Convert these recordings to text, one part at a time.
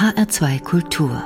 HR2 Kultur.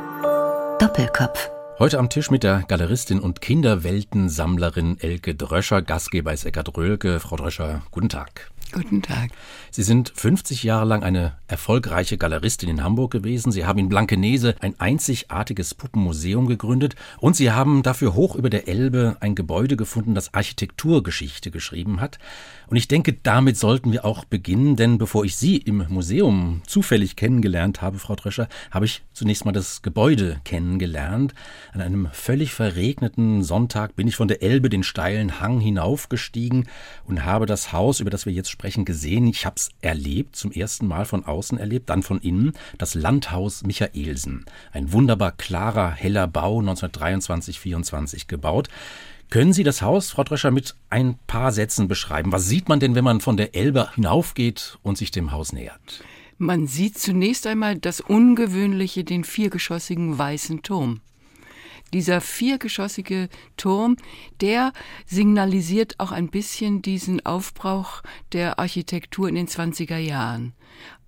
Doppelkopf. Heute am Tisch mit der Galeristin und Kinderweltensammlerin Elke Dröscher. Gastgeber ist Eckart Röhlke. Frau Dröscher, guten Tag. Guten Tag. Sie sind 50 Jahre lang eine erfolgreiche Galeristin in Hamburg gewesen. Sie haben in Blankenese ein einzigartiges Puppenmuseum gegründet und Sie haben dafür hoch über der Elbe ein Gebäude gefunden, das Architekturgeschichte geschrieben hat. Und ich denke, damit sollten wir auch beginnen, denn bevor ich Sie im Museum zufällig kennengelernt habe, Frau Dröscher, habe ich zunächst mal das Gebäude kennengelernt. An einem völlig verregneten Sonntag bin ich von der Elbe den steilen Hang hinaufgestiegen und habe das Haus, über das wir jetzt sprechen, gesehen. Ich habe es erlebt, zum ersten Mal von außen erlebt, dann von innen, das Landhaus Michaelsen. Ein wunderbar klarer, heller Bau, 1923-24 gebaut. Können Sie das Haus, Frau Dröscher, mit ein paar Sätzen beschreiben? Was sieht man denn, wenn man von der Elbe hinaufgeht und sich dem Haus nähert? Man sieht zunächst einmal das Ungewöhnliche, den viergeschossigen weißen Turm. Dieser viergeschossige Turm, der signalisiert auch ein bisschen diesen Aufbrauch der Architektur in den 20er Jahren.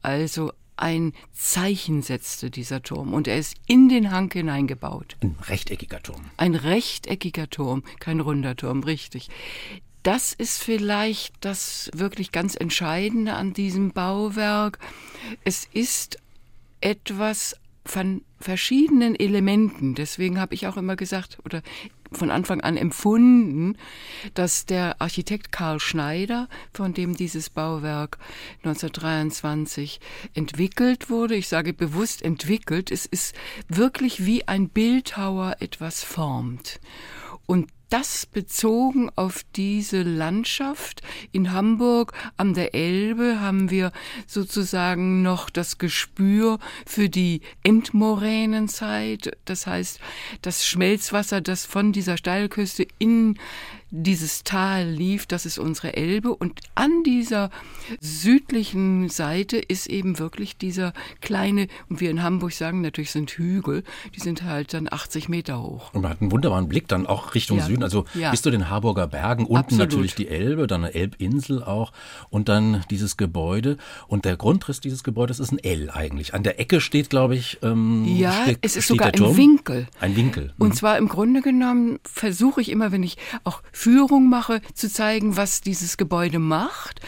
Also ein Zeichen setzte dieser Turm und er ist in den Hang hineingebaut. Ein rechteckiger Turm. Ein rechteckiger Turm, kein runder Turm, richtig. Das ist vielleicht das wirklich ganz Entscheidende an diesem Bauwerk. Es ist etwas von verschiedenen Elementen. Deswegen habe ich auch immer gesagt oder von Anfang an empfunden, dass der Architekt Karl Schneider, von dem dieses Bauwerk 1923 entwickelt wurde, ich sage bewusst entwickelt, es ist wirklich wie ein Bildhauer etwas formt. Und das bezogen auf diese Landschaft. In Hamburg an der Elbe haben wir sozusagen noch das Gespür für die Endmoränenzeit. Das heißt, das Schmelzwasser, das von dieser Steilküste in dieses Tal lief, das ist unsere Elbe und an dieser südlichen Seite ist eben wirklich dieser kleine, und wir in Hamburg sagen natürlich sind Hügel, die sind halt dann 80 Meter hoch. Und man hat einen wunderbaren Blick dann auch Richtung ja. Süden, also ja. bis zu den Harburger Bergen, unten Absolut. natürlich die Elbe, dann eine Elbinsel auch und dann dieses Gebäude und der Grundriss dieses Gebäudes ist ein L eigentlich. An der Ecke steht, glaube ich, ähm, ja, steht, es ist sogar ein Winkel. Ein Winkel. Und mhm. zwar im Grunde genommen versuche ich immer, wenn ich auch Führung mache, zu zeigen, was dieses Gebäude macht.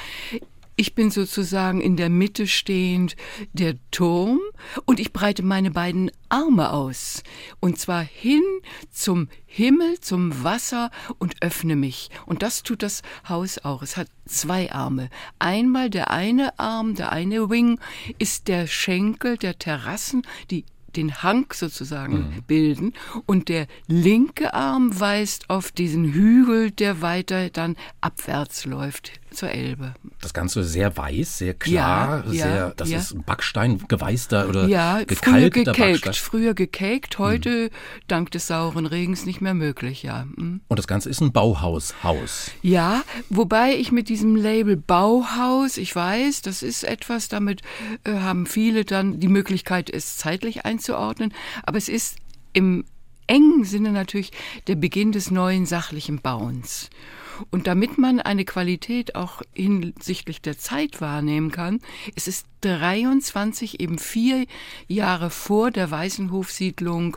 Ich bin sozusagen in der Mitte stehend der Turm und ich breite meine beiden Arme aus. Und zwar hin zum Himmel, zum Wasser und öffne mich. Und das tut das Haus auch. Es hat zwei Arme. Einmal der eine Arm, der eine Wing ist der Schenkel der Terrassen, die den Hang sozusagen mhm. bilden und der linke Arm weist auf diesen Hügel, der weiter dann abwärts läuft zur Elbe. Das Ganze sehr weiß, sehr klar, ja, sehr, ja, das ja. ist Backstein geweißter oder ja, gekalkter früher gekalkt, Backstein. Früher gekalkt, heute mhm. dank des sauren Regens nicht mehr möglich, ja. Mhm. Und das Ganze ist ein Bauhaushaus. Ja, wobei ich mit diesem Label Bauhaus, ich weiß, das ist etwas, damit äh, haben viele dann die Möglichkeit, es zeitlich einzuordnen, aber es ist im engen Sinne natürlich der Beginn des neuen sachlichen Bauens. Und damit man eine Qualität auch hinsichtlich der Zeit wahrnehmen kann, es ist 23 eben vier Jahre vor der Weißenhofsiedlung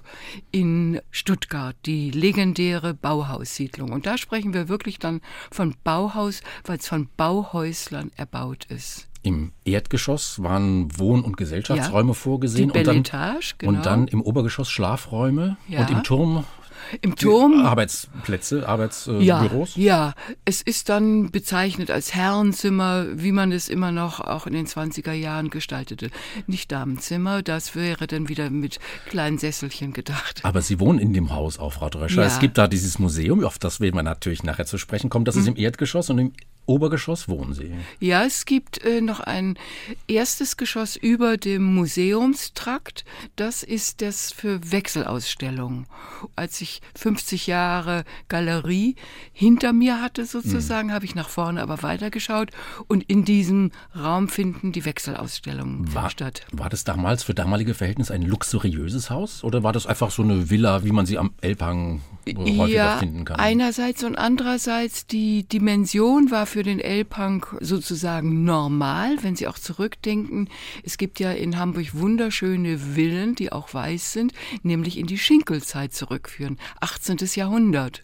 in Stuttgart, die legendäre Bauhaussiedlung. Und da sprechen wir wirklich dann von Bauhaus, weil es von Bauhäuslern erbaut ist. Im Erdgeschoss waren Wohn- und Gesellschaftsräume ja, vorgesehen und dann, genau. und dann im Obergeschoss Schlafräume ja. und im Turm im Turm. Arbeitsplätze, Arbeitsbüros? Äh, ja, ja, es ist dann bezeichnet als Herrenzimmer, wie man es immer noch auch in den 20er Jahren gestaltete. Nicht Damenzimmer, das wäre dann wieder mit kleinen Sesselchen gedacht. Aber Sie wohnen in dem Haus auch, Frau Dröscher. Ja. Es gibt da dieses Museum, auf das werden wir natürlich nachher zu sprechen kommen. Das mhm. ist im Erdgeschoss und im Obergeschoss wohnen Sie? Ja, es gibt äh, noch ein erstes Geschoss über dem Museumstrakt. Das ist das für Wechselausstellungen. Als ich 50 Jahre Galerie hinter mir hatte, sozusagen, mhm. habe ich nach vorne aber weitergeschaut und in diesem Raum finden die Wechselausstellungen war, statt. War das damals für damalige Verhältnisse ein luxuriöses Haus oder war das einfach so eine Villa, wie man sie am Elbhang häufiger ja, finden kann? Einerseits und andererseits die Dimension war für für den L-Punk sozusagen normal, wenn Sie auch zurückdenken. Es gibt ja in Hamburg wunderschöne Villen, die auch weiß sind, nämlich in die Schinkelzeit zurückführen, 18. Jahrhundert.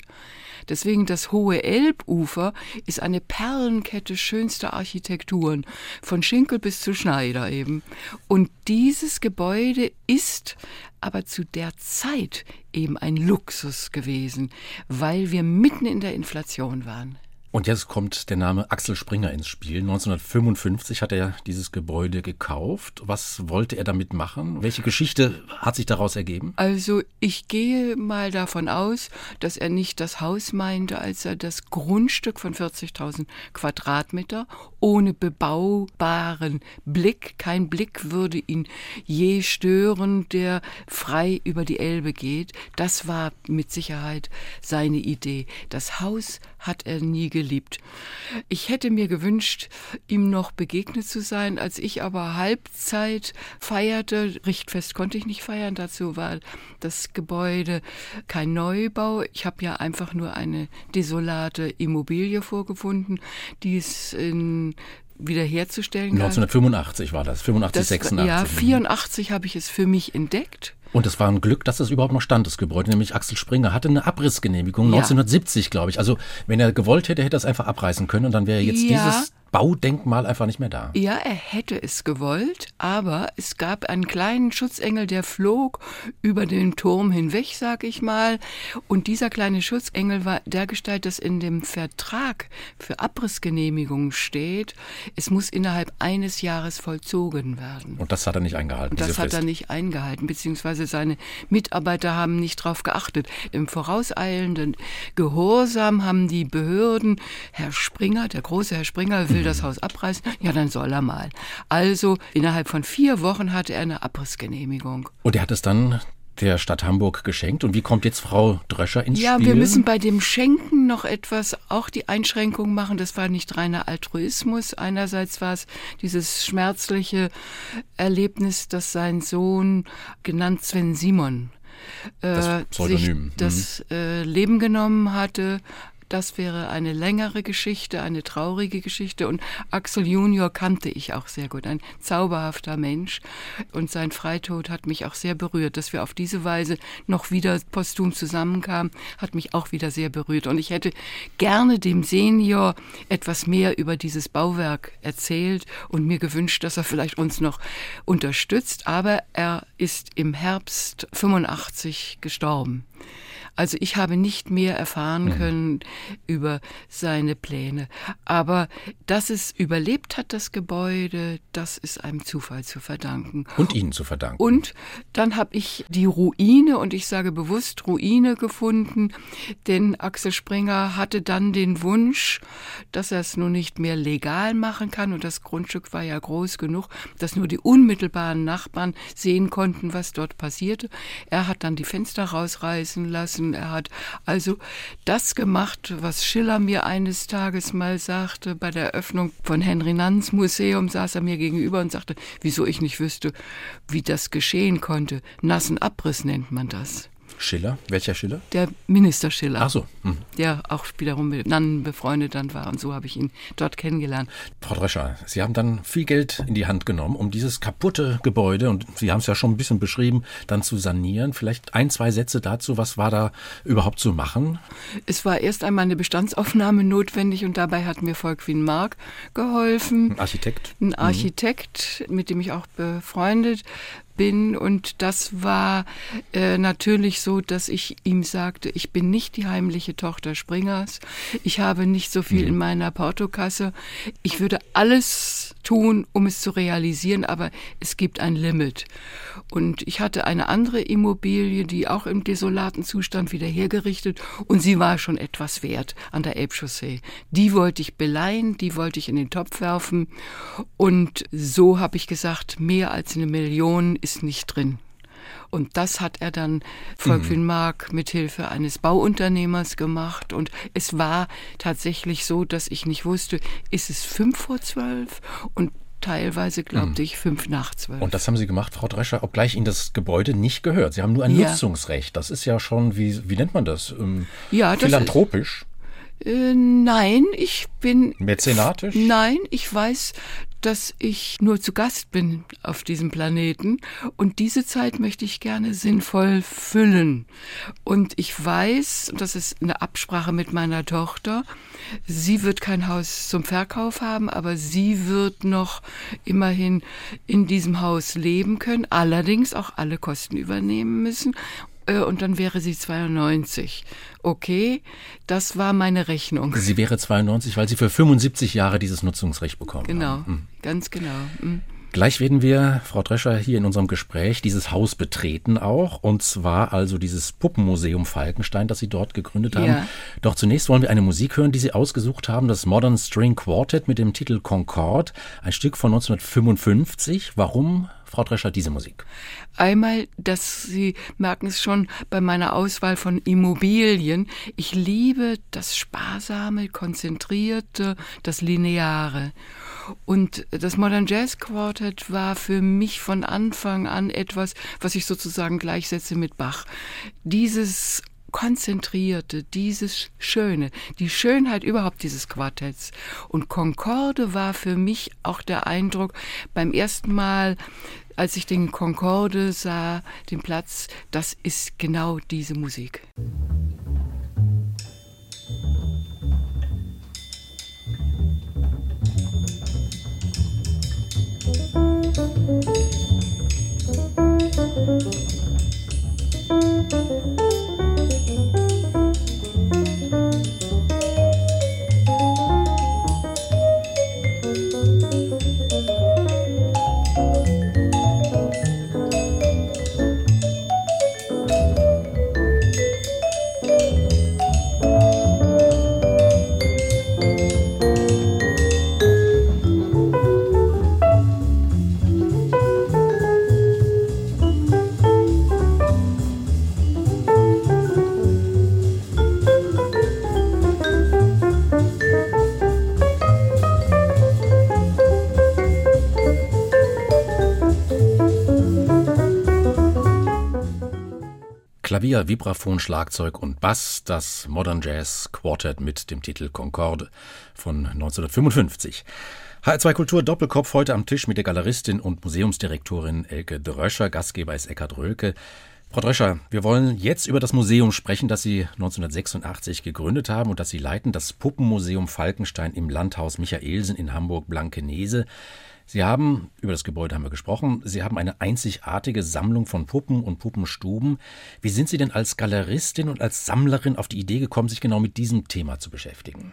Deswegen das hohe Elbufer ist eine Perlenkette schönster Architekturen, von Schinkel bis zu Schneider eben. Und dieses Gebäude ist aber zu der Zeit eben ein Luxus gewesen, weil wir mitten in der Inflation waren. Und jetzt kommt der Name Axel Springer ins Spiel. 1955 hat er dieses Gebäude gekauft. Was wollte er damit machen? Welche Geschichte hat sich daraus ergeben? Also ich gehe mal davon aus, dass er nicht das Haus meinte, als er das Grundstück von 40.000 Quadratmeter ohne bebaubaren Blick, kein Blick würde ihn je stören, der frei über die Elbe geht. Das war mit Sicherheit seine Idee. Das Haus hat er nie geliebt. Ich hätte mir gewünscht, ihm noch begegnet zu sein, als ich aber Halbzeit feierte. Richtfest konnte ich nicht feiern, dazu war das Gebäude kein Neubau. Ich habe ja einfach nur eine desolate Immobilie vorgefunden, die es in wiederherzustellen. 1985 war das, 85, das, 86. Ja, 84 habe ich es für mich entdeckt. Und es war ein Glück, dass das überhaupt noch stand, das Gebäude. Nämlich Axel Springer hatte eine Abrissgenehmigung, ja. 1970, glaube ich. Also wenn er gewollt hätte, hätte er es einfach abreißen können und dann wäre jetzt ja. dieses Baudenkmal einfach nicht mehr da. Ja, er hätte es gewollt, aber es gab einen kleinen Schutzengel, der flog über den Turm hinweg, sag ich mal. Und dieser kleine Schutzengel war dergestalt, dass in dem Vertrag für Abrissgenehmigung steht, es muss innerhalb eines Jahres vollzogen werden. Und das hat er nicht eingehalten. Und das hat er nicht eingehalten, beziehungsweise seine Mitarbeiter haben nicht darauf geachtet. Im vorauseilenden Gehorsam haben die Behörden, Herr Springer, der große Herr Springer, will das Haus abreißen, ja, dann soll er mal. Also innerhalb von vier Wochen hatte er eine Abrissgenehmigung. Und er hat es dann der Stadt Hamburg geschenkt. Und wie kommt jetzt Frau Dröscher ins ja, Spiel? Ja, wir müssen bei dem Schenken noch etwas, auch die Einschränkung machen. Das war nicht reiner Altruismus. Einerseits war es dieses schmerzliche Erlebnis, dass sein Sohn, genannt Sven Simon, äh, sich das mhm. äh, Leben genommen hatte das wäre eine längere Geschichte, eine traurige Geschichte. Und Axel Junior kannte ich auch sehr gut, ein zauberhafter Mensch. Und sein Freitod hat mich auch sehr berührt. Dass wir auf diese Weise noch wieder posthum zusammenkamen, hat mich auch wieder sehr berührt. Und ich hätte gerne dem Senior etwas mehr über dieses Bauwerk erzählt und mir gewünscht, dass er vielleicht uns noch unterstützt. Aber er ist im Herbst 85 gestorben. Also ich habe nicht mehr erfahren mhm. können über seine Pläne. Aber dass es überlebt hat, das Gebäude, das ist einem Zufall zu verdanken. Und Ihnen zu verdanken. Und dann habe ich die Ruine, und ich sage bewusst Ruine gefunden, denn Axel Springer hatte dann den Wunsch, dass er es nun nicht mehr legal machen kann. Und das Grundstück war ja groß genug, dass nur die unmittelbaren Nachbarn sehen konnten, was dort passierte. Er hat dann die Fenster rausreißen lassen geschrieben. Er hat also das gemacht, was Schiller mir eines Tages mal sagte. Bei der Eröffnung von Henry Nanns Museum saß er mir gegenüber und sagte, wieso ich nicht wüsste, wie das geschehen konnte. Nassen Abriss nennt man das. Schiller? Welcher Schiller? Der Minister Schiller. Ach so. Hm. Der auch wiederum mit Nannen befreundet dann war. Und so habe ich ihn dort kennengelernt. Frau Drescher, Sie haben dann viel Geld in die Hand genommen, um dieses kaputte Gebäude, und Sie haben es ja schon ein bisschen beschrieben, dann zu sanieren. Vielleicht ein, zwei Sätze dazu. Was war da überhaupt zu machen? Es war erst einmal eine Bestandsaufnahme notwendig und dabei hat mir Volkwin Mark geholfen. Ein Architekt. Ein Architekt, mhm. mit dem ich auch befreundet bin. Und das war äh, natürlich so, dass ich ihm sagte, ich bin nicht die heimliche Tochter Springers. Ich habe nicht so viel mhm. in meiner Portokasse. Ich würde alles tun, um es zu realisieren, aber es gibt ein Limit. Und ich hatte eine andere Immobilie, die auch im desolaten Zustand wieder hergerichtet und sie war schon etwas wert an der Elbchaussee. Die wollte ich beleihen, die wollte ich in den Topf werfen und so habe ich gesagt, mehr als eine Million ist nicht drin. Und das hat er dann Volkwin mhm. Mark mit Hilfe eines Bauunternehmers gemacht. Und es war tatsächlich so, dass ich nicht wusste, ist es fünf vor zwölf? Und teilweise glaubte mhm. ich fünf nach zwölf. Und das haben Sie gemacht, Frau Drescher, obgleich Ihnen das Gebäude nicht gehört. Sie haben nur ein ja. Nutzungsrecht. Das ist ja schon, wie, wie nennt man das? Ähm, ja, das philanthropisch. Ist, Äh, nein, ich bin. Mäzenatisch? Nein, ich weiß, dass ich nur zu Gast bin auf diesem Planeten und diese Zeit möchte ich gerne sinnvoll füllen. Und ich weiß, und das ist eine Absprache mit meiner Tochter, sie wird kein Haus zum Verkauf haben, aber sie wird noch immerhin in diesem Haus leben können, allerdings auch alle Kosten übernehmen müssen und dann wäre sie 92. Okay, das war meine Rechnung. Sie wäre 92, weil Sie für 75 Jahre dieses Nutzungsrecht bekommen genau. Genau, ganz genau. Mhm. Gleich werden wir, Frau Drescher, hier in unserem Gespräch dieses Haus betreten auch, und zwar also dieses Puppenmuseum Falkenstein, das Sie dort gegründet haben. Ja. Doch zunächst wollen wir eine Musik hören, die Sie ausgesucht haben, das Modern String Quartet mit dem Titel Concorde, ein Stück von 1955. Warum Frau Drescher, diese Musik? Einmal, dass Sie merken es schon bei meiner Auswahl von Immobilien. Ich liebe das Sparsame, Konzentrierte, das Lineare. Und das Modern Jazz Quartet war für mich von Anfang an etwas, was ich sozusagen gleichsetze mit Bach. Dieses Konzentrierte, dieses Schöne, die Schönheit überhaupt dieses Quartetts. Und Concorde war für mich auch der Eindruck beim ersten Mal, als ich den Concorde sah, den Platz, das ist genau diese Musik. Klavier, Vibraphon, Schlagzeug und Bass, das Modern Jazz Quartet mit dem Titel Concorde von 1955. HR2 Kultur Doppelkopf heute am Tisch mit der Galeristin und Museumsdirektorin Elke Dröscher. Gastgeber ist Eckhard Rölke. Frau Dröscher, wir wollen jetzt über das Museum sprechen, das Sie 1986 gegründet haben und das Sie leiten, das Puppenmuseum Falkenstein im Landhaus Michaelsen in Hamburg-Blankenese. Sie haben, über das Gebäude haben wir gesprochen, Sie haben eine einzigartige Sammlung von Puppen und Puppenstuben. Wie sind Sie denn als Galeristin und als Sammlerin auf die Idee gekommen, sich genau mit diesem Thema zu beschäftigen?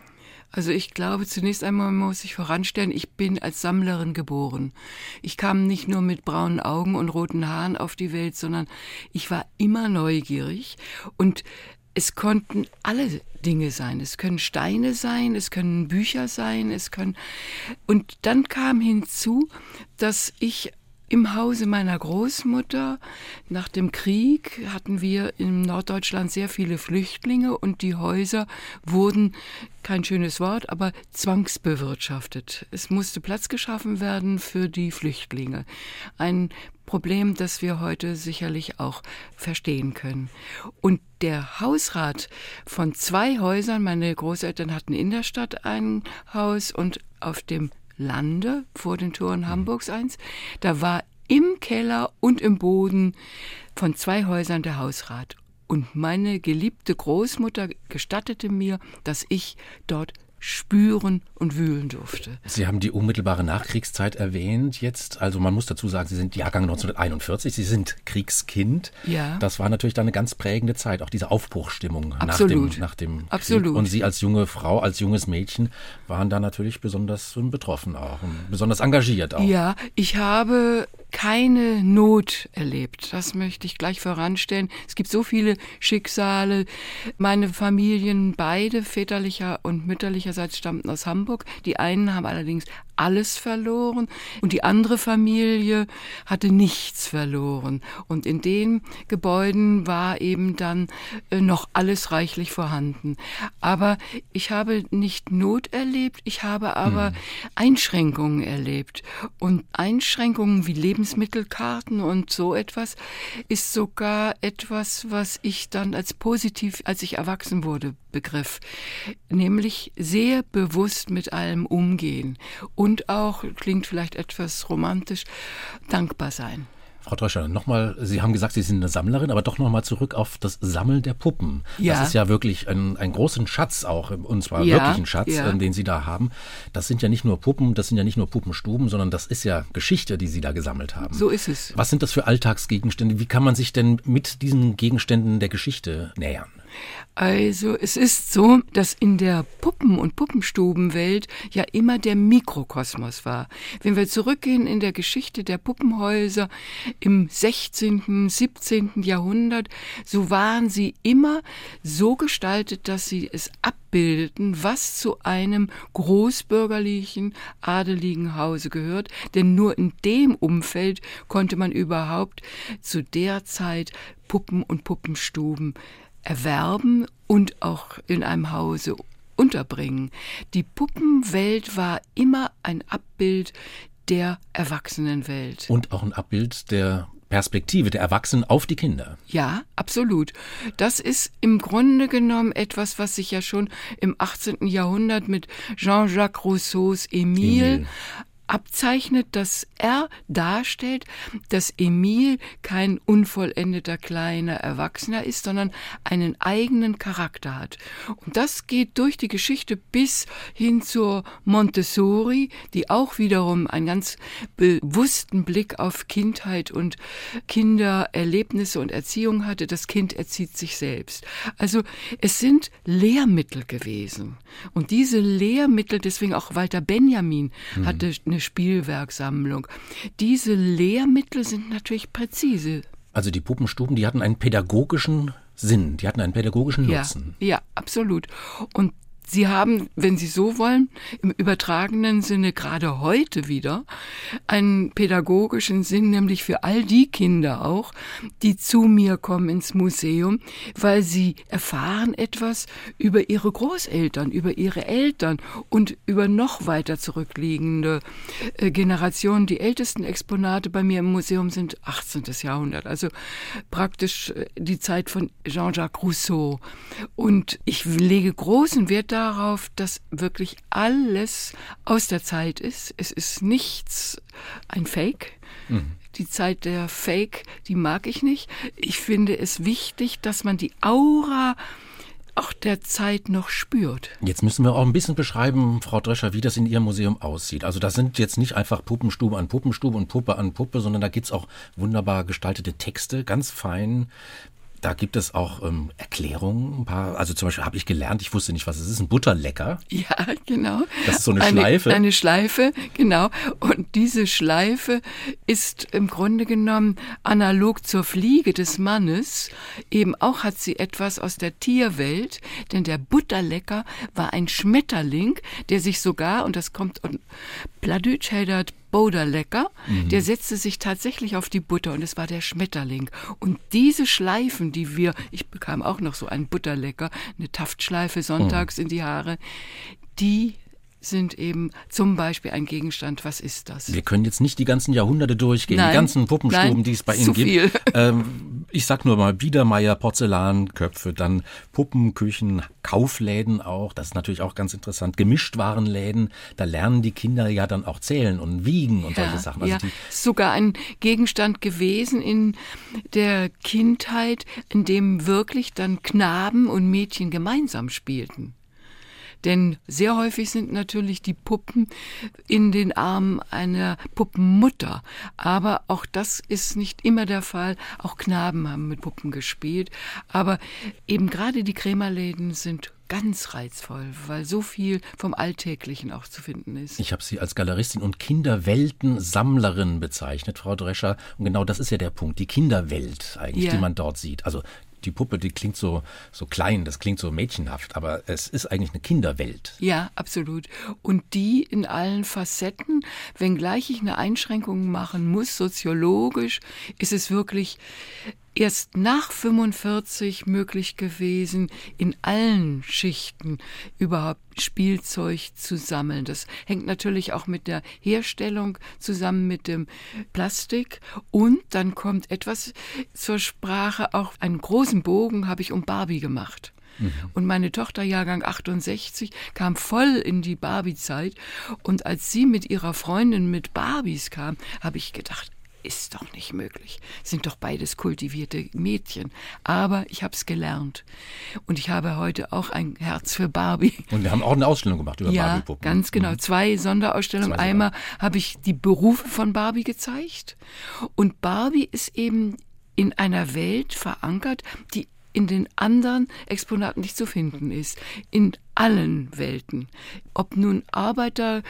Also ich glaube, zunächst einmal muss ich voranstellen, ich bin als Sammlerin geboren. Ich kam nicht nur mit braunen Augen und roten Haaren auf die Welt, sondern ich war immer neugierig und es konnten alle Dinge sein. Es können Steine sein, es können Bücher sein, es können. Und dann kam hinzu, dass ich im Hause meiner Großmutter nach dem Krieg hatten wir in Norddeutschland sehr viele Flüchtlinge und die Häuser wurden, kein schönes Wort, aber zwangsbewirtschaftet. Es musste Platz geschaffen werden für die Flüchtlinge. Ein Problem, das wir heute sicherlich auch verstehen können. Und der Hausrat von zwei Häusern, meine Großeltern hatten in der Stadt ein Haus und auf dem Lande vor den Toren mhm. Hamburgs eins. Da war im Keller und im Boden von zwei Häusern der Hausrat. Und meine geliebte Großmutter gestattete mir, dass ich dort spüren und wühlen durfte. Sie haben die unmittelbare Nachkriegszeit erwähnt jetzt. Also man muss dazu sagen, Sie sind Jahrgang 1941, Sie sind Kriegskind. Ja. Das war natürlich dann eine ganz prägende Zeit, auch diese Aufbruchstimmung Absolut. nach dem, nach dem Absolut. Krieg. Und Sie als junge Frau, als junges Mädchen waren da natürlich besonders betroffen auch und besonders engagiert auch. Ja, ich habe keine Not erlebt. Das möchte ich gleich voranstellen. Es gibt so viele Schicksale. Meine Familien, beide väterlicher und mütterlicherseits stammten aus Hamburg. Die einen haben allerdings alles verloren und die andere Familie hatte nichts verloren. Und in den Gebäuden war eben dann äh, noch alles reichlich vorhanden. Aber ich habe nicht Not erlebt, ich habe aber hm. Einschränkungen erlebt. Und Einschränkungen wie Lebens Lebensmittelkarten und so etwas, ist sogar etwas, was ich dann als positiv, als ich erwachsen wurde, begriff. Nämlich sehr bewusst mit allem umgehen und auch, klingt vielleicht etwas romantisch, dankbar sein. Frau Tröscher, nochmal, Sie haben gesagt, Sie sind eine Sammlerin, aber doch nochmal zurück auf das Sammeln der Puppen. Ja. Das ist ja wirklich ein, ein großen Schatz auch, und zwar ja, wirklich ein Schatz, ja. Äh, den Sie da haben. Das sind ja nicht nur Puppen, das sind ja nicht nur Puppenstuben, sondern das ist ja Geschichte, die Sie da gesammelt haben. So ist es. Was sind das für Alltagsgegenstände? Wie kann man sich denn mit diesen Gegenständen der Geschichte nähern? Also es ist so, dass in der Puppen- und Puppenstubenwelt ja immer der Mikrokosmos war. Wenn wir zurückgehen in der Geschichte der Puppenhäuser im 16., 17. Jahrhundert, so waren sie immer so gestaltet, dass sie es abbildeten, was zu einem großbürgerlichen, adeligen Hause gehört, denn nur in dem Umfeld konnte man überhaupt zu der Zeit Puppen und Puppenstuben erwerben und auch in einem Hause unterbringen. Die Puppenwelt war immer ein Abbild der Erwachsenenwelt. Und auch ein Abbild der Perspektive der Erwachsenen auf die Kinder. Ja, absolut. Das ist im Grunde genommen etwas, was sich ja schon im 18. Jahrhundert mit Jean-Jacques Rousseaus Emile, Emile abzeichnet, dass er darstellt, dass Emil kein unvollendeter kleiner Erwachsener ist, sondern einen eigenen Charakter hat. Und das geht durch die Geschichte bis hin zur Montessori, die auch wiederum einen ganz bewussten Blick auf Kindheit und Kindererlebnisse und Erziehung hatte. Das Kind erzieht sich selbst. Also es sind Lehrmittel gewesen. Und diese Lehrmittel, deswegen auch Walter Benjamin mhm. hatte eine Spielwerksammlung. Diese Lehrmittel sind natürlich präzise. Also die Puppenstuben, die hatten einen pädagogischen Sinn, die hatten einen pädagogischen Nutzen. Ja, ja, absolut. Und Sie haben, wenn Sie so wollen, im übertragenen Sinne gerade heute wieder einen pädagogischen Sinn, nämlich für all die Kinder auch, die zu mir kommen ins Museum, weil sie erfahren etwas über ihre Großeltern, über ihre Eltern und über noch weiter zurückliegende äh, Generationen. Die ältesten Exponate bei mir im Museum sind 18. Jahrhundert, also praktisch äh, die Zeit von Jean-Jacques Rousseau. Und ich lege großen Wert darauf, dass wirklich alles aus der Zeit ist. Es ist nichts ein Fake. Mhm. Die Zeit der Fake, die mag ich nicht. Ich finde es wichtig, dass man die Aura auch der Zeit noch spürt. Jetzt müssen wir auch ein bisschen beschreiben, Frau Drescher, wie das in Ihrem Museum aussieht. Also da sind jetzt nicht einfach Puppenstube an Puppenstube und Puppe an Puppe, sondern da gibt es auch wunderbar gestaltete Texte, ganz fein da gibt es auch ähm, Erklärungen, ein paar. Also zum Beispiel habe ich gelernt, ich wusste nicht, was es ist, ein Butterlecker. Ja, genau. Das ist so eine, eine Schleife. Eine Schleife, genau. Und diese Schleife ist im Grunde genommen analog zur Fliege des Mannes. Eben auch hat sie etwas aus der Tierwelt, denn der Butterlecker war ein Schmetterling, der sich sogar, und das kommt, Pladütsch hedert Boderlecker, mhm. der setzte sich tatsächlich auf die Butter und es war der Schmetterling. Und diese Schleifen, die wir, ich bekam auch noch so einen Butterlecker, eine Taftschleife sonntags mhm. in die Haare, die sind eben zum Beispiel ein Gegenstand. Was ist das? Wir können jetzt nicht die ganzen Jahrhunderte durchgehen, nein, die ganzen Puppenstuben, nein, die es bei Ihnen gibt. Ähm, ich sag nur mal Biedermeier, Porzellanköpfe, dann Puppenküchen, Kaufläden auch. Das ist natürlich auch ganz interessant. Gemischtwarenläden, da lernen die Kinder ja dann auch zählen und wiegen und ja, solche Sachen. Also ja, sogar ein Gegenstand gewesen in der Kindheit, in dem wirklich dann Knaben und Mädchen gemeinsam spielten. Denn sehr häufig sind natürlich die Puppen in den Armen einer Puppenmutter. Aber auch das ist nicht immer der Fall. Auch Knaben haben mit Puppen gespielt. Aber eben gerade die Krämerläden sind ganz reizvoll, weil so viel vom Alltäglichen auch zu finden ist. Ich habe Sie als Galeristin und Kinderweltensammlerin bezeichnet, Frau Drescher. Und genau das ist ja der Punkt, die Kinderwelt eigentlich, ja. die man dort sieht. Also die Puppe, die klingt so, so klein, das klingt so mädchenhaft, aber es ist eigentlich eine Kinderwelt. Ja, absolut. Und die in allen Facetten, wenngleich ich eine Einschränkung machen muss, soziologisch, ist es wirklich erst nach 45 möglich gewesen, in allen Schichten überhaupt Spielzeug zu sammeln. Das hängt natürlich auch mit der Herstellung zusammen mit dem Plastik. Und dann kommt etwas zur Sprache. Auch einen großen Bogen habe ich um Barbie gemacht. Mhm. Und meine Tochter, Jahrgang 68, kam voll in die Barbie-Zeit. Und als sie mit ihrer Freundin mit Barbies kam, habe ich gedacht, ist doch nicht möglich. Sind doch beides kultivierte Mädchen. Aber ich habe es gelernt. Und ich habe heute auch ein Herz für Barbie. Und wir haben auch eine Ausstellung gemacht über ja, Barbie-Puppen. Ganz genau. Mhm. Zwei Sonderausstellungen. Zwei Einmal habe ich die Berufe von Barbie gezeigt. Und Barbie ist eben in einer Welt verankert, die in den anderen Exponaten nicht zu finden ist. In allen Welten. Ob nun Arbeiter,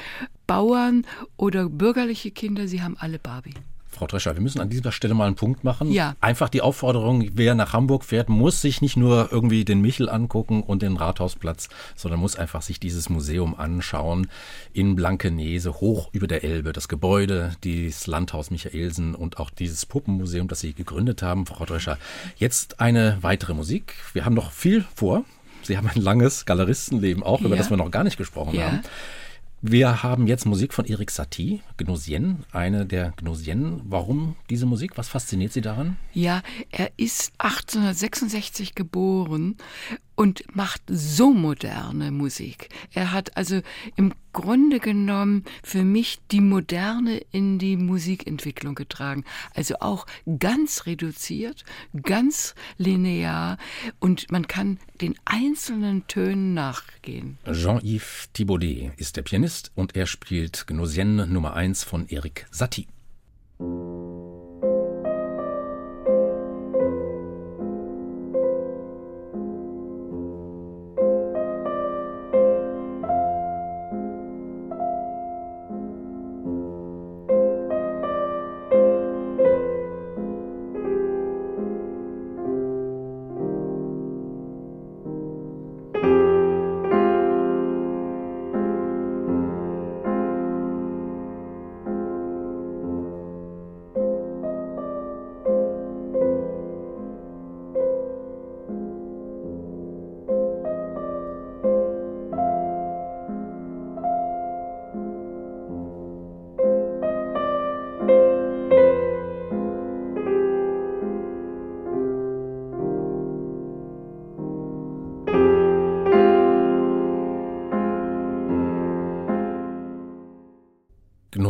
Bauern oder bürgerliche Kinder, sie haben alle Barbie. Frau Drescher, wir müssen an dieser Stelle mal einen Punkt machen. Ja. Einfach die Aufforderung, wer nach Hamburg fährt, muss sich nicht nur irgendwie den Michel angucken und den Rathausplatz, sondern muss einfach sich dieses Museum anschauen in Blankenese, hoch über der Elbe. Das Gebäude, das Landhaus Michaelsen und auch dieses Puppenmuseum, das Sie gegründet haben, Frau Drescher. Jetzt eine weitere Musik. Wir haben noch viel vor. Sie haben ein langes Galeristenleben auch, über ja. das wir noch gar nicht gesprochen ja. haben. Wir haben jetzt Musik von Erik Satie, Gnosien, eine der Gnosien. Warum diese Musik? Was fasziniert Sie daran? Ja, er ist 1866 geboren und macht so moderne Musik. Er hat also im Grunde genommen für mich die Moderne in die Musikentwicklung getragen. Also auch ganz reduziert, ganz linear und man kann den einzelnen Tönen nachgehen. Jean-Yves Thibaudet ist der Pianist und er spielt Gnosien Nummer 1 von Erik Satie.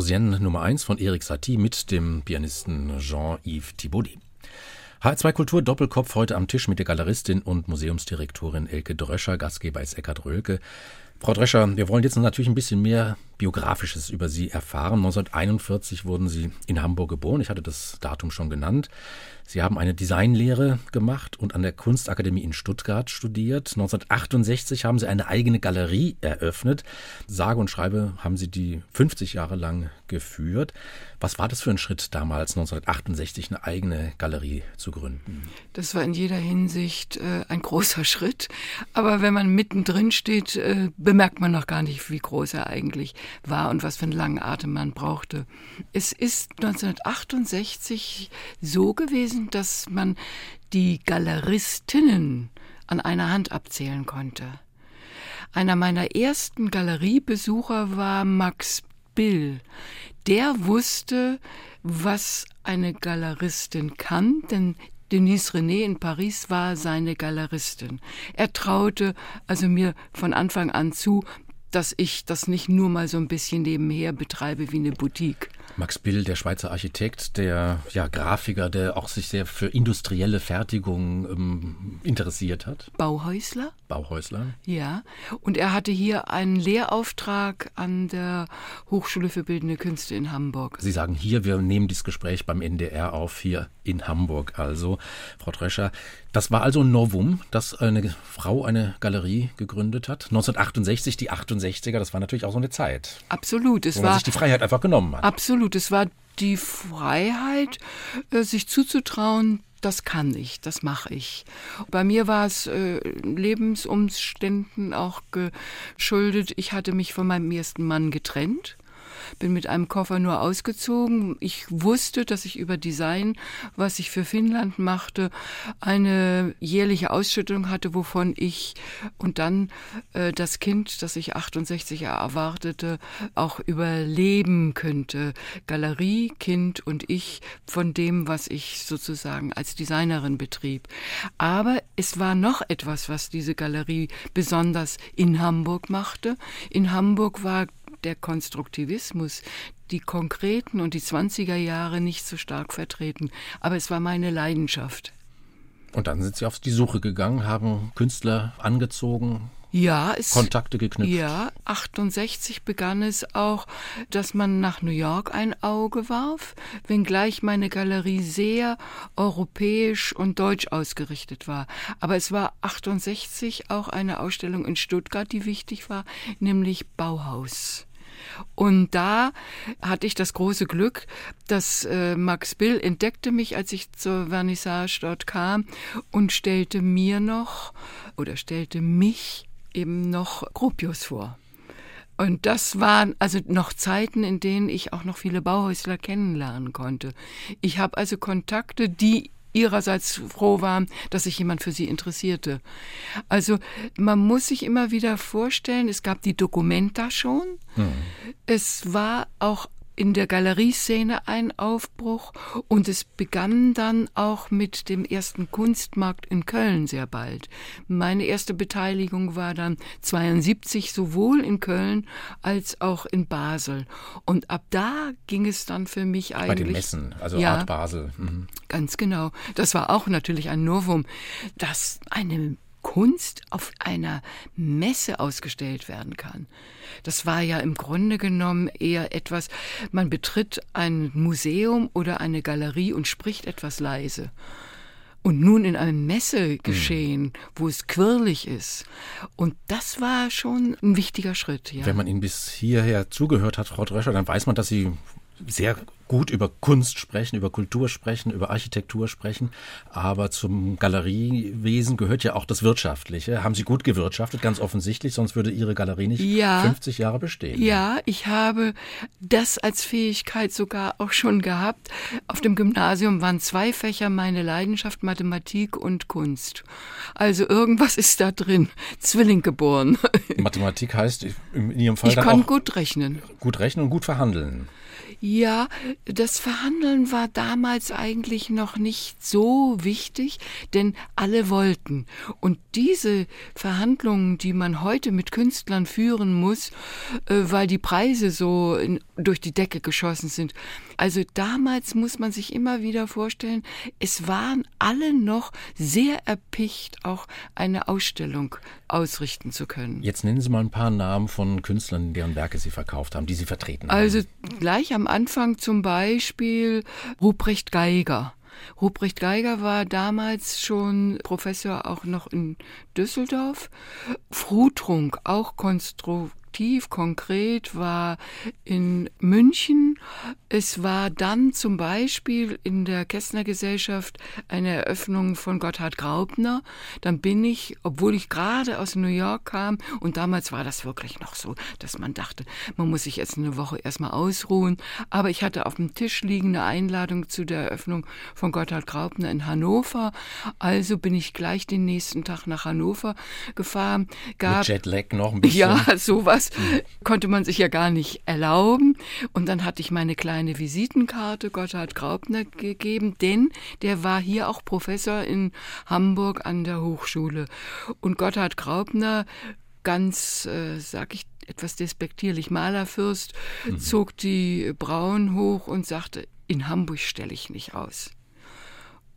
Gnosien Nummer 1 von Erik Satie mit dem Pianisten Jean-Yves Thibaudet. H2 Kultur Doppelkopf heute am Tisch mit der Galeristin und Museumsdirektorin Elke Dröscher. Gastgeber ist Eckhard Rölke. Frau Drescher, wir wollen jetzt natürlich ein bisschen mehr Biografisches über Sie erfahren. 1941 wurden Sie in Hamburg geboren. Ich hatte das Datum schon genannt. Sie haben eine Designlehre gemacht und an der Kunstakademie in Stuttgart studiert. 1968 haben Sie eine eigene Galerie eröffnet. Sage und schreibe haben Sie die 50 Jahre lang geführt. Was war das für ein Schritt damals, 1968 eine eigene Galerie zu gründen? Das war in jeder Hinsicht äh, ein großer Schritt. Aber wenn man mittendrin steht, äh, bemerkt man noch gar nicht, wie groß er eigentlich war und was für einen langen Atem man brauchte. Es ist 1968 so gewesen, dass man die Galeristinnen an einer Hand abzählen konnte. Einer meiner ersten Galeriebesucher war Max Bill. Der wusste, was eine Galeristin kann, denn Denise René in Paris war seine Galeristin. Er traute also mir von Anfang an zu, dass ich das nicht nur mal so ein bisschen nebenher betreibe wie eine Boutique. Max Bill, der Schweizer Architekt, der ja, Grafiker, der auch sich sehr für industrielle Fertigung ähm, interessiert hat. Bauhäusler? Bauhäusler. Ja. Und er hatte hier einen Lehrauftrag an der Hochschule für Bildende Künste in Hamburg. Sie sagen hier, wir nehmen dieses Gespräch beim NDR auf, hier in Hamburg. Also, Frau Drescher, das war also ein Novum, dass eine Frau eine Galerie gegründet hat. 1968, die 68er, das war natürlich auch so eine Zeit. Absolut. Es wo man war sich die Freiheit einfach genommen hat. Absolut. Es war die Freiheit, äh, sich zuzutrauen, das kann ich, das mache ich. Bei mir war es äh, Lebensumständen auch geschuldet. Ich hatte mich von meinem ersten Mann getrennt bin mit einem Koffer nur ausgezogen. Ich wusste, dass ich über Design, was ich für Finnland machte, eine jährliche Ausschüttung hatte, wovon ich und dann äh, das Kind, das ich 68 erwartete, auch überleben könnte. Galerie, Kind und ich von dem, was ich sozusagen als Designerin betrieb. Aber es war noch etwas, was diese Galerie besonders in Hamburg machte. In Hamburg war der Konstruktivismus, die konkreten und die 20er Jahre nicht so stark vertreten. Aber es war meine Leidenschaft. Und dann sind Sie auf die Suche gegangen, haben Künstler angezogen, ja, es, Kontakte geknüpft. Ja, 68 begann es auch, dass man nach New York ein Auge warf, wenngleich meine Galerie sehr europäisch und deutsch ausgerichtet war. Aber es war 68 auch eine Ausstellung in Stuttgart, die wichtig war, nämlich Bauhaus. Und da hatte ich das große Glück, dass äh, Max Bill entdeckte mich, als ich zur Vernissage dort kam und stellte mir noch oder stellte mich eben noch Gropius vor. Und das waren also noch Zeiten, in denen ich auch noch viele Bauhäusler kennenlernen konnte. Ich habe also Kontakte, die ihrerseits froh waren, dass sich jemand für sie interessierte. Also man muss sich immer wieder vorstellen, es gab die Dokumenta schon. Mhm. Es war auch in der Galerieszene ein Aufbruch und es begann dann auch mit dem ersten Kunstmarkt in Köln sehr bald. Meine erste Beteiligung war dann 72 sowohl in Köln als auch in Basel und ab da ging es dann für mich eigentlich bei den Messen, also ja, Art Basel. Mhm. Ganz genau. Das war auch natürlich ein Novum, dass eine Kunst auf einer Messe ausgestellt werden kann. Das war ja im Grunde genommen eher etwas, man betritt ein Museum oder eine Galerie und spricht etwas leise. Und nun in einem Messegeschehen, mhm. wo es quirlig ist. Und das war schon ein wichtiger Schritt. Ja. Wenn man Ihnen bis hierher zugehört hat, Frau Drescher, dann weiß man, dass Sie sehr gut über Kunst sprechen, über Kultur sprechen, über Architektur sprechen, aber zum Galeriewesen gehört ja auch das Wirtschaftliche. Haben Sie gut gewirtschaftet, ganz offensichtlich, sonst würde Ihre Galerie nicht ja, 50 Jahre bestehen. Ja, ich habe das als Fähigkeit sogar auch schon gehabt. Auf dem Gymnasium waren zwei Fächer meine Leidenschaft, Mathematik und Kunst. Also irgendwas ist da drin. Zwilling geboren. Mathematik heißt in Ihrem Fall ich dann kann auch gut rechnen. Gut rechnen und gut verhandeln. Ja, das Verhandeln war damals eigentlich noch nicht so wichtig, denn alle wollten. Und diese Verhandlungen, die man heute mit Künstlern führen muss, äh, weil die Preise so in, durch die Decke geschossen sind. Also damals muss man sich immer wieder vorstellen, es waren alle noch sehr erpicht, auch eine Ausstellung ausrichten zu können. Jetzt nennen Sie mal ein paar Namen von Künstlern, deren Werke Sie verkauft haben, die Sie vertreten haben. Also gleich am Anfang zum Beispiel Ruprecht Geiger. Ruprecht Geiger war damals schon Professor auch noch in Düsseldorf. Frutrunk, auch Konstru aktiv, konkret war in München. Es war dann zum Beispiel in der Kästner Gesellschaft eine Eröffnung von Gotthard Graupner. Dann bin ich, obwohl ich gerade aus New York kam, und damals war das wirklich noch so, dass man dachte, man muss sich jetzt eine Woche erstmal ausruhen. Aber ich hatte auf dem Tisch liegende Einladung zu der Eröffnung von Gotthard Graupner in Hannover. Also bin ich gleich den nächsten Tag nach Hannover gefahren. Gab, Mit Jetlag noch ein bisschen. Ja, sowas das konnte man sich ja gar nicht erlauben. Und dann hatte ich meine kleine Visitenkarte Gotthard Graupner gegeben, denn der war hier auch Professor in Hamburg an der Hochschule. Und Gotthard Graupner, ganz, äh, sag ich etwas despektierlich, Malerfürst, mhm. zog die Brauen hoch und sagte, in Hamburg stelle ich nicht aus.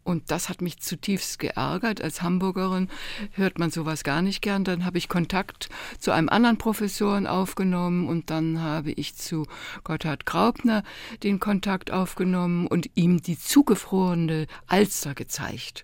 Und das hat mich zutiefst geärgert. Als Hamburgerin hört man sowas gar nicht gern. Dann habe ich Kontakt zu einem anderen Professoren aufgenommen und dann habe ich zu Gotthard Graupner den Kontakt aufgenommen und ihm die zugefrorene Alster gezeigt.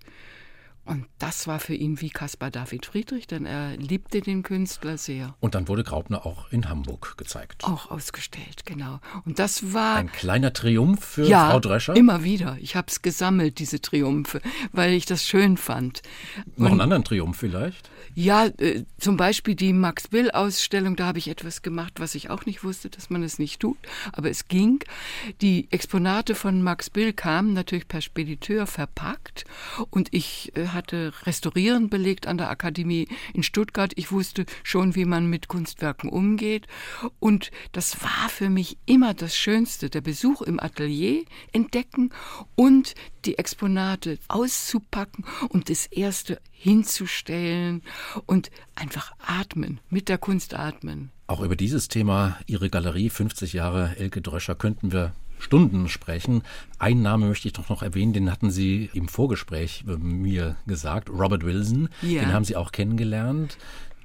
Und das war für ihn wie Caspar David Friedrich, denn er liebte den Künstler sehr. Und dann wurde Graupner auch in Hamburg gezeigt. Auch ausgestellt, genau. Und das war. Ein kleiner Triumph für ja, Frau Drescher? Immer wieder. Ich habe es gesammelt, diese Triumphe, weil ich das schön fand. Noch einen anderen Triumph vielleicht? Ja, äh, zum Beispiel die Max Bill-Ausstellung, da habe ich etwas gemacht, was ich auch nicht wusste, dass man es nicht tut, aber es ging. Die Exponate von Max Bill kamen natürlich per Spediteur verpackt und ich äh, hatte Restaurieren belegt an der Akademie in Stuttgart. Ich wusste schon, wie man mit Kunstwerken umgeht und das war für mich immer das Schönste, der Besuch im Atelier entdecken und die Exponate auszupacken und das erste hinzustellen und einfach atmen, mit der Kunst atmen. Auch über dieses Thema, Ihre Galerie 50 Jahre Elke Dröscher, könnten wir Stunden sprechen. Einen Namen möchte ich doch noch erwähnen, den hatten Sie im Vorgespräch mir gesagt, Robert Wilson. Ja. Den haben Sie auch kennengelernt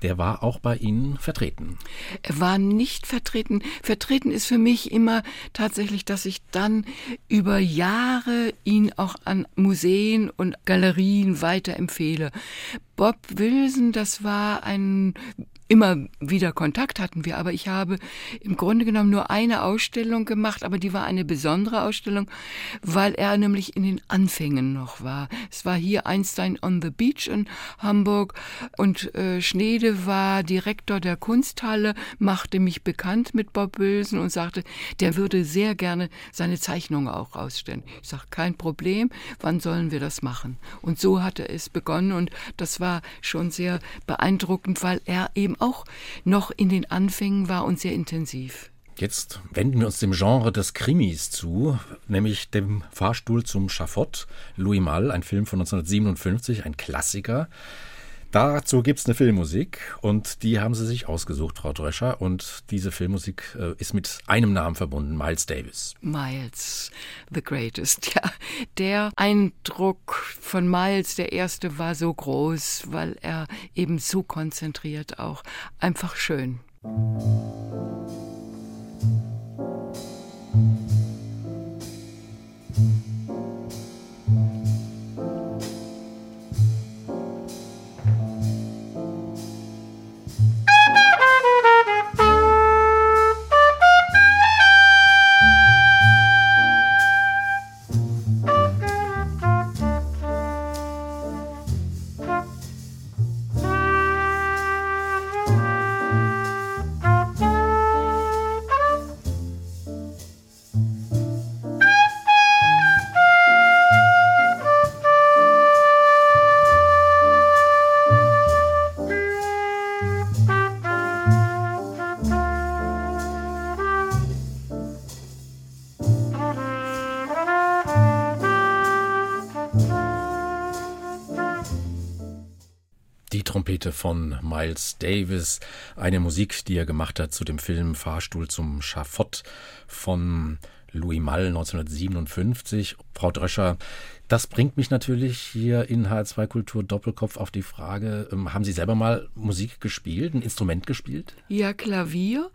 der war auch bei Ihnen vertreten. Er war nicht vertreten. Vertreten ist für mich immer tatsächlich, dass ich dann über Jahre ihn auch an Museen und Galerien weiterempfehle. Bob Wilson, das war ein immer wieder Kontakt hatten wir, aber ich habe im Grunde genommen nur eine Ausstellung gemacht, aber die war eine besondere Ausstellung, weil er nämlich in den Anfängen noch war. Es war hier Einstein on the Beach in Hamburg und äh, Schnede war Direktor der Kunsthalle, machte mich bekannt mit Bob Wilson und sagte, der würde sehr gerne seine Zeichnungen auch ausstellen. Ich sage, kein Problem, wann sollen wir das machen? Und so hatte es begonnen und das war schon sehr beeindruckend, weil er eben auch noch in den Anfängen war und sehr intensiv. Jetzt wenden wir uns dem Genre des Krimis zu, nämlich dem Fahrstuhl zum Schafott. Louis Malle, ein Film von 1957, ein Klassiker. Dazu gibt es eine Filmmusik und die haben Sie sich ausgesucht, Frau Drescher. Und diese Filmmusik äh, ist mit einem Namen verbunden, Miles Davis. Miles, the greatest, ja. Der Eindruck von Miles, der erste, war so groß, weil er eben so konzentriert auch. Einfach schön. Trompete von Miles Davis, eine Musik, die er gemacht hat zu dem Film Fahrstuhl zum Schafott von Louis Malle 1957. Frau Dröscher, das bringt mich natürlich hier in H2 Kultur Doppelkopf auf die Frage, ähm, haben Sie selber mal Musik gespielt, ein Instrument gespielt? Ja, Klavier.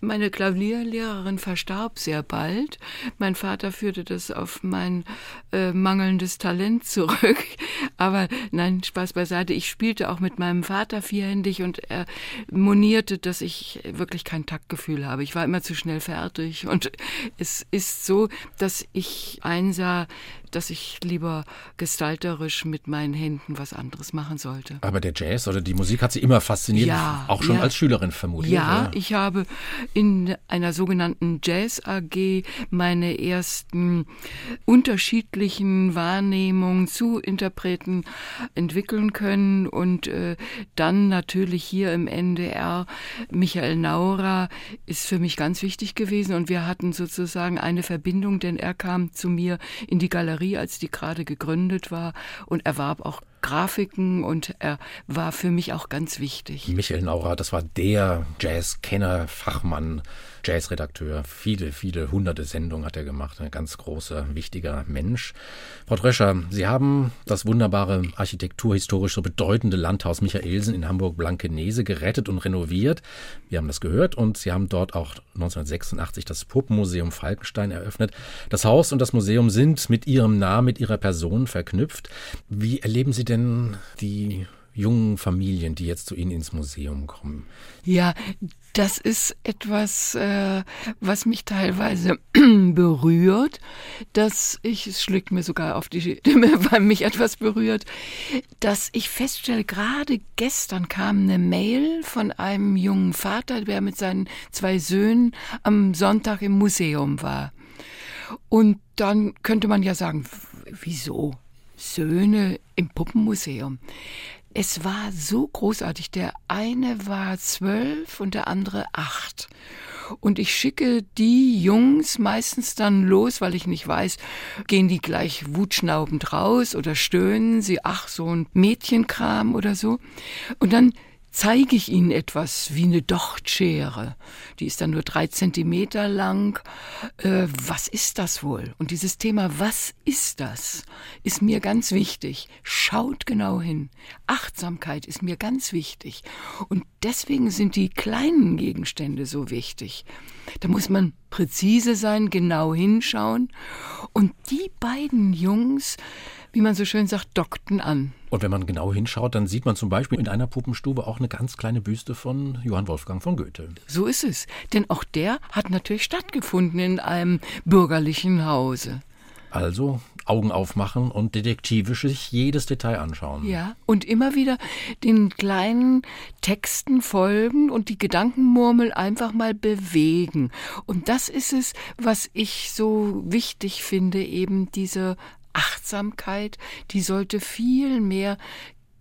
Meine Klavierlehrerin verstarb sehr bald. Mein Vater führte das auf mein äh, mangelndes Talent zurück. Aber nein, Spaß beiseite. Ich spielte auch mit meinem Vater vierhändig und er monierte, dass ich wirklich kein Taktgefühl habe. Ich war immer zu schnell fertig. Und es ist so, dass ich einsah, dass ich lieber gestalterisch mit meinen Händen was anderes machen sollte. Aber der Jazz oder die Musik hat Sie immer fasziniert, ja, auch schon ja. als Schülerin vermutlich. Ja, oder? ich habe in einer sogenannten Jazz AG meine ersten unterschiedlichen Wahrnehmungen zu Interpreten entwickeln können und äh, dann natürlich hier im NDR Michael Naurer ist für mich ganz wichtig gewesen und wir hatten sozusagen eine Verbindung, denn er kam zu mir in die Galerie Galerie, als die gerade gegründet war und erwarb auch Grafiken und er war für mich auch ganz wichtig. Michael Naurer, das war der Jazzkenner, Fachmann, Jazzredakteur. Viele, viele hunderte Sendungen hat er gemacht. Ein ganz großer, wichtiger Mensch. Frau Dröscher, Sie haben das wunderbare architekturhistorisch so bedeutende Landhaus Michaelsen in Hamburg-Blankenese gerettet und renoviert. Wir haben das gehört und Sie haben dort auch 1986 das Puppenmuseum Falkenstein eröffnet. Das Haus und das Museum sind mit Ihrem Namen, mit Ihrer Person verknüpft. Wie erleben Sie denn denn die jungen Familien, die jetzt zu Ihnen ins Museum kommen? Ja, das ist etwas, äh, was mich teilweise berührt, dass ich, es schlägt mir sogar auf die Stimme, weil mich etwas berührt, dass ich feststelle, gerade gestern kam eine Mail von einem jungen Vater, der mit seinen zwei Söhnen am Sonntag im Museum war. Und dann könnte man ja sagen, wieso? Söhne im Puppenmuseum. Es war so großartig. Der eine war zwölf und der andere acht. Und ich schicke die Jungs meistens dann los, weil ich nicht weiß, gehen die gleich wutschnaubend raus oder stöhnen sie, ach, so ein Mädchenkram oder so. Und dann zeige ich ihnen etwas wie eine Dochtschere. Die ist dann nur drei Zentimeter lang. Äh, was ist das wohl? Und dieses Thema, was ist das, ist mir ganz wichtig. Schaut genau hin. Achtsamkeit ist mir ganz wichtig. Und deswegen sind die kleinen Gegenstände so wichtig. Da muss man präzise sein, genau hinschauen. Und die beiden Jungs, wie man so schön sagt, dockten an. Und wenn man genau hinschaut, dann sieht man zum Beispiel in einer Puppenstube auch eine ganz kleine Büste von Johann Wolfgang von Goethe. So ist es. Denn auch der hat natürlich stattgefunden in einem bürgerlichen Hause. Also Augen aufmachen und detektivisch sich jedes Detail anschauen. Ja, und immer wieder den kleinen Texten folgen und die Gedankenmurmel einfach mal bewegen. Und das ist es, was ich so wichtig finde, eben diese Achtsamkeit, die sollte viel mehr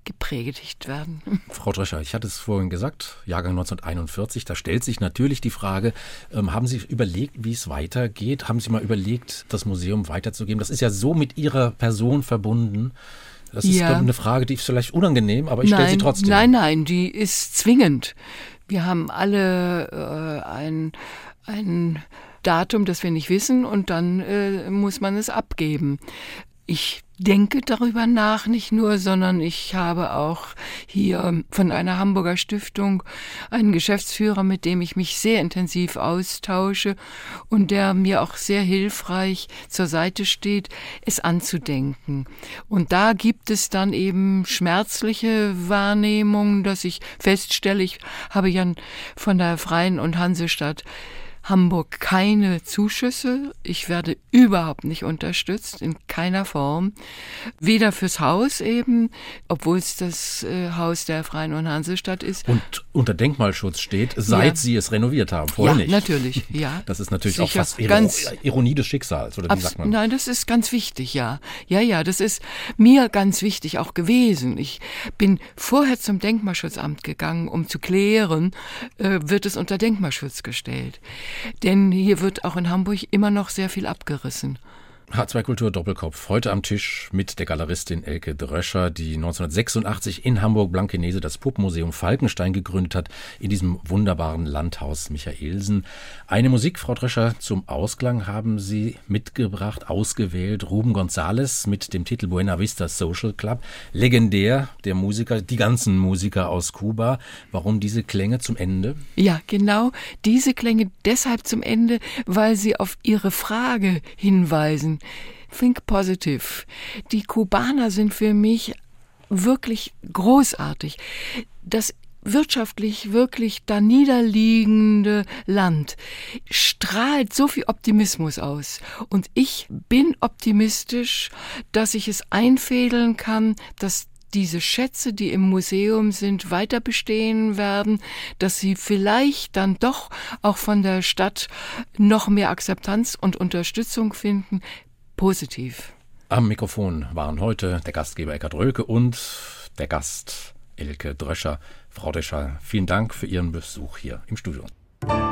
gepredigt werden. Frau Drescher, ich hatte es vorhin gesagt, Jahrgang 1941, da stellt sich natürlich die Frage, ähm, haben Sie überlegt, wie es weitergeht? Haben Sie mal überlegt, das Museum weiterzugeben? Das ist ja so mit Ihrer Person verbunden. Das ist ja. eine Frage, die ist vielleicht unangenehm, aber ich stelle sie trotzdem. Nein, nein, die ist zwingend. Wir haben alle äh, ein, ein Datum, das wir nicht wissen, und dann äh, muss man es abgeben. Ich denke darüber nach, nicht nur, sondern ich habe auch hier von einer Hamburger Stiftung einen Geschäftsführer, mit dem ich mich sehr intensiv austausche und der mir auch sehr hilfreich zur Seite steht, es anzudenken. Und da gibt es dann eben schmerzliche Wahrnehmungen, dass ich feststelle, ich habe ja von der Freien und Hansestadt Hamburg keine Zuschüsse. Ich werde überhaupt nicht unterstützt, in keiner Form. Weder fürs Haus eben, obwohl es das äh, Haus der Freien und Hansestadt ist. Und unter Denkmalschutz steht, seit ja. Sie es renoviert haben, vorher ja, nicht. natürlich, ja. Das ist natürlich Sicher. auch fast ganz, Ironie des Schicksals, oder wie sagt man? Nein, das ist ganz wichtig, ja. Ja, ja, das ist mir ganz wichtig auch gewesen. Ich bin vorher zum Denkmalschutzamt gegangen, um zu klären, äh, wird es unter Denkmalschutz gestellt. Denn hier wird auch in Hamburg immer noch sehr viel abgerissen. H2 Kultur Doppelkopf. Heute am Tisch mit der Galeristin Elke Dröscher, die 1986 in Hamburg-Blankenese das Puppenmuseum Falkenstein gegründet hat, in diesem wunderbaren Landhaus Michaelsen. Eine Musik, Frau Dröscher, zum Ausklang haben Sie mitgebracht, ausgewählt. Ruben González mit dem Titel Buena Vista Social Club. Legendär, der Musiker, die ganzen Musiker aus Kuba. Warum diese Klänge zum Ende? Ja, genau. Diese Klänge deshalb zum Ende, weil sie auf Ihre Frage hinweisen. Think Positive. Die Kubaner sind für mich wirklich großartig. Das wirtschaftlich wirklich da niederliegende Land strahlt so viel Optimismus aus. Und ich bin optimistisch, dass ich es einfädeln kann, dass diese Schätze, die im Museum sind, weiter bestehen werden, dass sie vielleicht dann doch auch von der Stadt noch mehr Akzeptanz und Unterstützung finden positiv. Am Mikrofon waren heute der Gastgeber Eckhard Rölke und der Gast Elke Dröscher. Frau Dröscher, vielen Dank für Ihren Besuch hier im Studio. Das